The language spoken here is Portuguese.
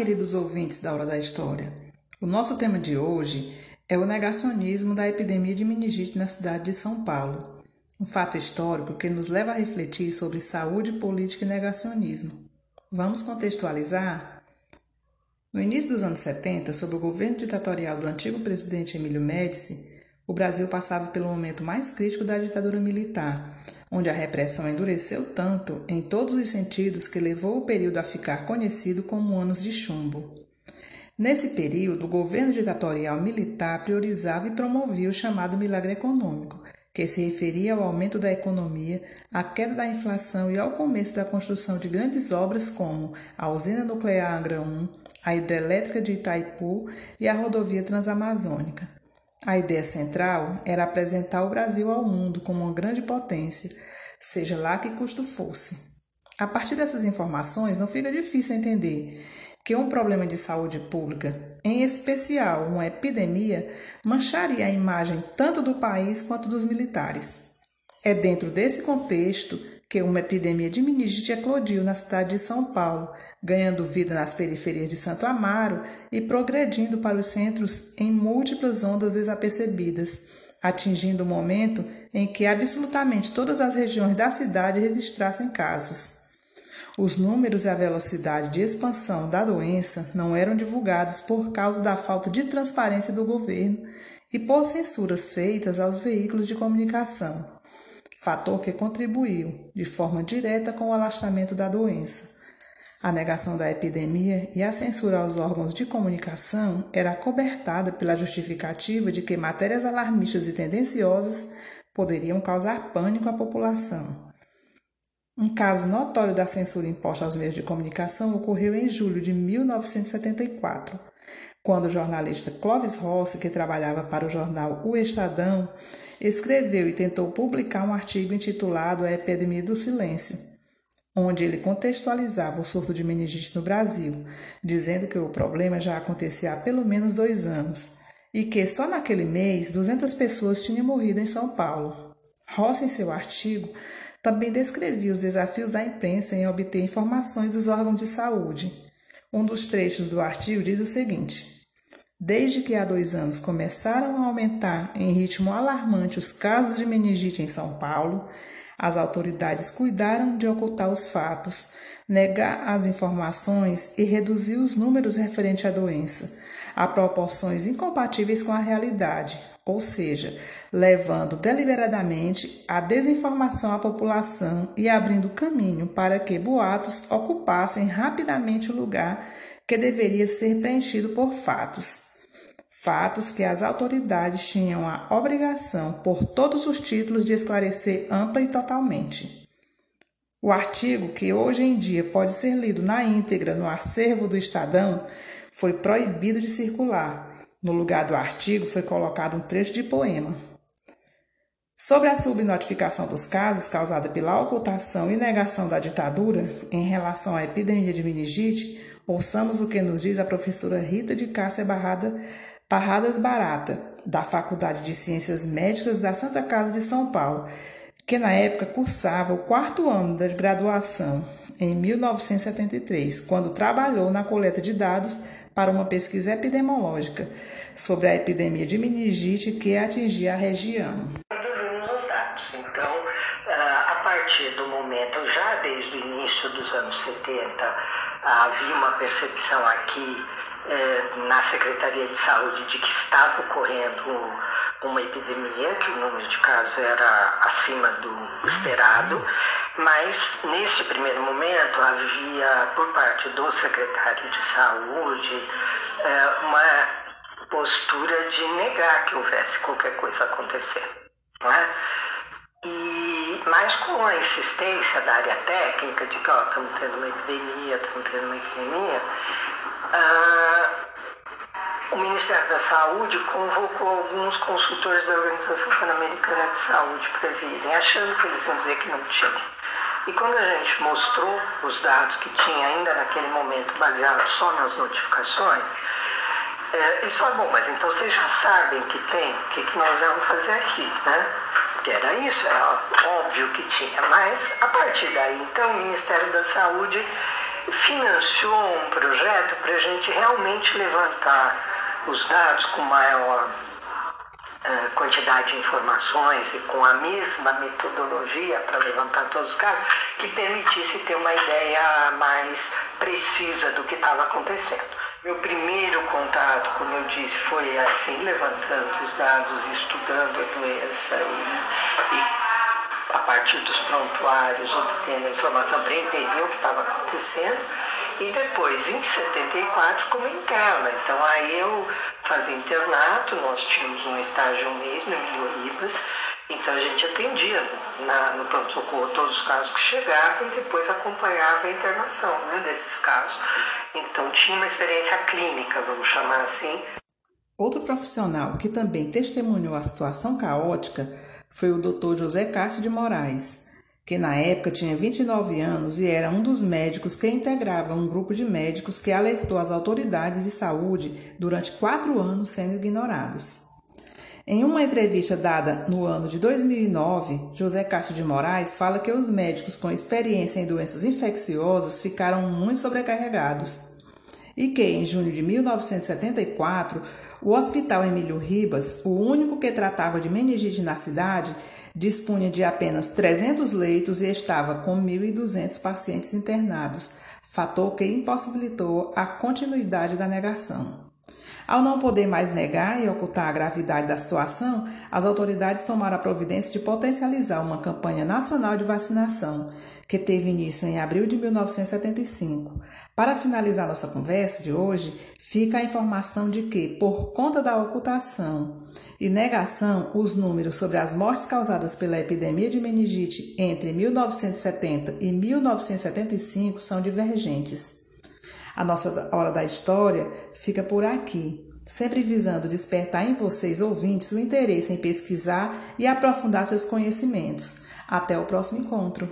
queridos ouvintes da Hora da História. O nosso tema de hoje é o negacionismo da epidemia de meningite na cidade de São Paulo. Um fato histórico que nos leva a refletir sobre saúde, política e negacionismo. Vamos contextualizar? No início dos anos 70, sob o governo ditatorial do antigo presidente Emílio Médici, o Brasil passava pelo momento mais crítico da ditadura militar, onde a repressão endureceu tanto em todos os sentidos que levou o período a ficar conhecido como anos de chumbo. Nesse período, o governo ditatorial militar priorizava e promovia o chamado milagre econômico, que se referia ao aumento da economia, à queda da inflação e ao começo da construção de grandes obras como a usina nuclear Angra 1, a hidrelétrica de Itaipu e a rodovia transamazônica. A ideia central era apresentar o Brasil ao mundo como uma grande potência, seja lá que custo fosse. A partir dessas informações, não fica difícil entender que um problema de saúde pública, em especial uma epidemia, mancharia a imagem tanto do país quanto dos militares. É dentro desse contexto que uma epidemia de meningite eclodiu na cidade de São Paulo, ganhando vida nas periferias de Santo Amaro e progredindo para os centros em múltiplas ondas desapercebidas, atingindo o momento em que absolutamente todas as regiões da cidade registrassem casos. Os números e a velocidade de expansão da doença não eram divulgados por causa da falta de transparência do governo e por censuras feitas aos veículos de comunicação fator que contribuiu de forma direta com o alastramento da doença. A negação da epidemia e a censura aos órgãos de comunicação era cobertada pela justificativa de que matérias alarmistas e tendenciosas poderiam causar pânico à população. Um caso notório da censura imposta aos meios de comunicação ocorreu em julho de 1974, quando o jornalista Clovis Rossi, que trabalhava para o jornal O Estadão, escreveu e tentou publicar um artigo intitulado A Epidemia do Silêncio, onde ele contextualizava o surto de meningite no Brasil, dizendo que o problema já acontecia há pelo menos dois anos e que só naquele mês 200 pessoas tinham morrido em São Paulo. Rossi, em seu artigo, também descrevia os desafios da imprensa em obter informações dos órgãos de saúde um dos trechos do artigo diz o seguinte: Desde que há dois anos começaram a aumentar em ritmo alarmante os casos de meningite em São Paulo, as autoridades cuidaram de ocultar os fatos, negar as informações e reduzir os números referentes à doença. A proporções incompatíveis com a realidade, ou seja, levando deliberadamente a desinformação à população e abrindo caminho para que boatos ocupassem rapidamente o lugar que deveria ser preenchido por fatos. Fatos que as autoridades tinham a obrigação, por todos os títulos, de esclarecer ampla e totalmente. O artigo, que hoje em dia pode ser lido na íntegra no acervo do Estadão, foi proibido de circular no lugar do artigo foi colocado um trecho de poema. Sobre a subnotificação dos casos causada pela ocultação e negação da ditadura em relação à epidemia de meningite, ouçamos o que nos diz a professora Rita de Cássia Barrada, Parradas Barata, da Faculdade de Ciências Médicas da Santa Casa de São Paulo, que na época cursava o quarto ano da graduação, em 1973, quando trabalhou na coleta de dados para uma pesquisa epidemiológica sobre a epidemia de meningite que atingia a região. Reduzimos os dados. Então, ah, a partir do momento, já desde o início dos anos 70, havia uma percepção aqui eh, na Secretaria de Saúde de que estava ocorrendo uma epidemia, que o número de casos era acima do esperado, mas nesse primeiro momento havia por parte do secretário de Saúde eh, uma postura de negar que houvesse qualquer coisa acontecer. Não é? E, mas com a insistência da área técnica de que estamos tendo uma epidemia, estamos tendo uma epidemia, ah, o Ministério da Saúde convocou alguns consultores da Organização Pan-Americana de Saúde para virem, achando que eles iam dizer que não tinha. E quando a gente mostrou os dados que tinha ainda naquele momento, baseado só nas notificações, é, eles falaram, bom, mas então vocês já sabem que tem, o que, que nós vamos fazer aqui, né? Porque era isso, era óbvio que tinha. Mas, a partir daí, então, o Ministério da Saúde financiou um projeto para a gente realmente levantar os dados com maior uh, quantidade de informações e com a mesma metodologia para levantar todos os casos, que permitisse ter uma ideia mais precisa do que estava acontecendo. Meu primeiro contato, como eu disse, foi assim, levantando os dados, estudando a doença e, e a partir dos prontuários, obtendo a informação para entender o que estava acontecendo. E depois, em 74, como interna. Então aí eu fazia internato, nós tínhamos um estágio mesmo em Ribas, então a gente atendia na, no pronto-socorro todos os casos que chegavam e depois acompanhava a internação né, desses casos. Então tinha uma experiência clínica, vamos chamar assim. Outro profissional que também testemunhou a situação caótica foi o Dr. José Cássio de Moraes, que na época tinha 29 anos e era um dos médicos que integrava um grupo de médicos que alertou as autoridades de saúde durante quatro anos sendo ignorados. Em uma entrevista dada no ano de 2009, José Cássio de Moraes fala que os médicos com experiência em doenças infecciosas ficaram muito sobrecarregados e que, em junho de 1974, o Hospital Emílio Ribas, o único que tratava de meningite na cidade, dispunha de apenas 300 leitos e estava com 1.200 pacientes internados, fator que impossibilitou a continuidade da negação. Ao não poder mais negar e ocultar a gravidade da situação, as autoridades tomaram a providência de potencializar uma campanha nacional de vacinação, que teve início em abril de 1975. Para finalizar nossa conversa de hoje, fica a informação de que, por conta da ocultação e negação, os números sobre as mortes causadas pela epidemia de meningite entre 1970 e 1975 são divergentes. A nossa hora da história fica por aqui, sempre visando despertar em vocês, ouvintes, o interesse em pesquisar e aprofundar seus conhecimentos. Até o próximo encontro.